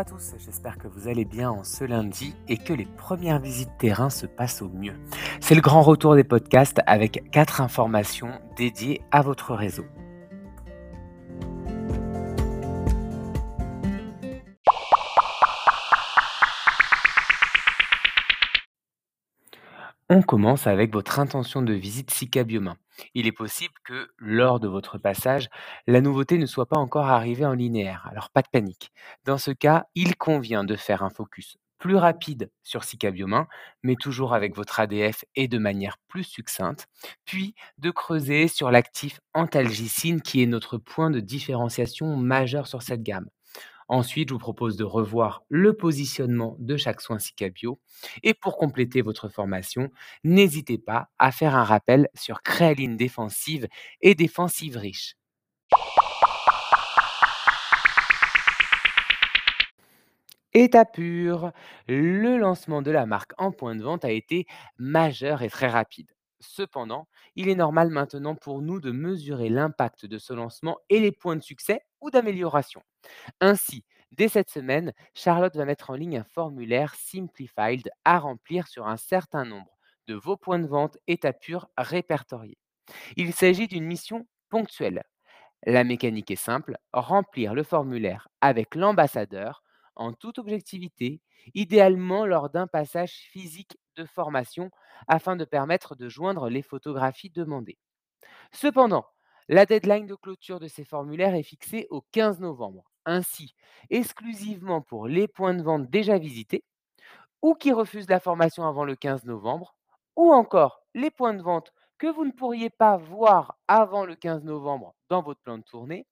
à tous, j'espère que vous allez bien en ce lundi et que les premières visites terrain se passent au mieux. C'est le grand retour des podcasts avec quatre informations dédiées à votre réseau. On commence avec votre intention de visite Sika Biomain. Il est possible que, lors de votre passage, la nouveauté ne soit pas encore arrivée en linéaire, alors pas de panique. Dans ce cas, il convient de faire un focus plus rapide sur Sika Biomain, mais toujours avec votre ADF et de manière plus succincte, puis de creuser sur l'actif antalgicine qui est notre point de différenciation majeur sur cette gamme. Ensuite, je vous propose de revoir le positionnement de chaque soin Sicabio. Et pour compléter votre formation, n'hésitez pas à faire un rappel sur créaline défensive et défensive riche. État pur, le lancement de la marque en point de vente a été majeur et très rapide. Cependant, il est normal maintenant pour nous de mesurer l'impact de ce lancement et les points de succès ou d'amélioration. Ainsi, dès cette semaine, Charlotte va mettre en ligne un formulaire Simplified à remplir sur un certain nombre de vos points de vente état pur répertoriés. Il s'agit d'une mission ponctuelle. La mécanique est simple, remplir le formulaire avec l'ambassadeur en toute objectivité, idéalement lors d'un passage physique de formation afin de permettre de joindre les photographies demandées. Cependant, la deadline de clôture de ces formulaires est fixée au 15 novembre. Ainsi, exclusivement pour les points de vente déjà visités ou qui refusent la formation avant le 15 novembre, ou encore les points de vente que vous ne pourriez pas voir avant le 15 novembre dans votre plan de tournée,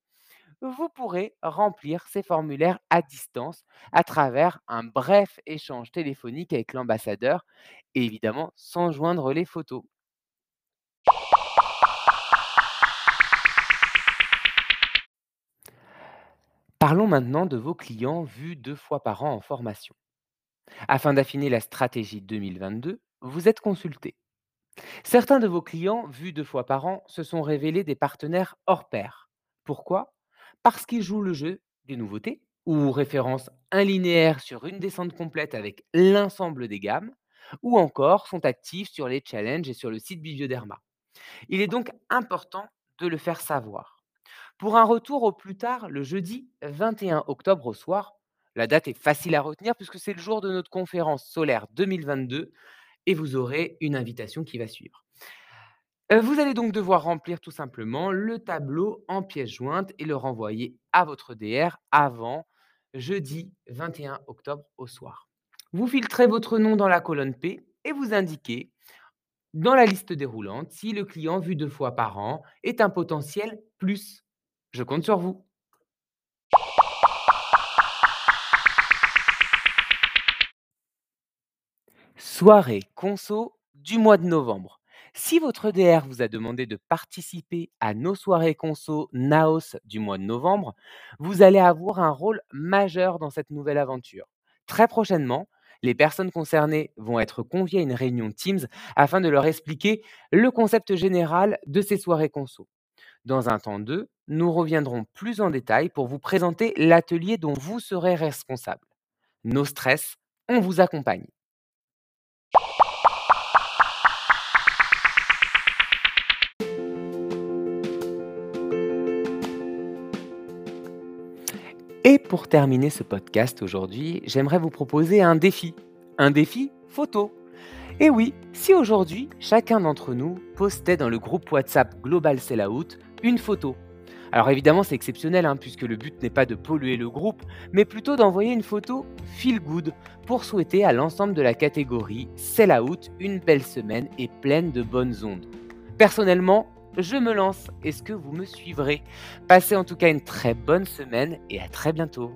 vous pourrez remplir ces formulaires à distance à travers un bref échange téléphonique avec l'ambassadeur et évidemment sans joindre les photos. Parlons maintenant de vos clients vus deux fois par an en formation. Afin d'affiner la stratégie 2022, vous êtes consulté. Certains de vos clients vus deux fois par an se sont révélés des partenaires hors pair. Pourquoi? Parce qu'ils jouent le jeu des nouveautés ou référencent un linéaire sur une descente complète avec l'ensemble des gammes, ou encore sont actifs sur les challenges et sur le site Bibioderma. Il est donc important de le faire savoir. Pour un retour au plus tard le jeudi 21 octobre au soir. La date est facile à retenir puisque c'est le jour de notre conférence solaire 2022 et vous aurez une invitation qui va suivre. Euh, vous allez donc devoir remplir tout simplement le tableau en pièces jointes et le renvoyer à votre DR avant jeudi 21 octobre au soir. Vous filtrez votre nom dans la colonne P et vous indiquez dans la liste déroulante si le client vu deux fois par an est un potentiel plus je compte sur vous. Soirée conso du mois de novembre. Si votre DR vous a demandé de participer à nos soirées conso Naos du mois de novembre, vous allez avoir un rôle majeur dans cette nouvelle aventure. Très prochainement, les personnes concernées vont être conviées à une réunion Teams afin de leur expliquer le concept général de ces soirées conso. Dans un temps 2, nous reviendrons plus en détail pour vous présenter l'atelier dont vous serez responsable. Nos stress, on vous accompagne. Et pour terminer ce podcast aujourd'hui, j'aimerais vous proposer un défi. Un défi photo. Et oui, si aujourd'hui, chacun d'entre nous postait dans le groupe WhatsApp Global Sellout une photo. Alors évidemment, c'est exceptionnel, hein, puisque le but n'est pas de polluer le groupe, mais plutôt d'envoyer une photo feel good pour souhaiter à l'ensemble de la catégorie Sell Out une belle semaine et pleine de bonnes ondes. Personnellement, je me lance. Est-ce que vous me suivrez? Passez en tout cas une très bonne semaine et à très bientôt.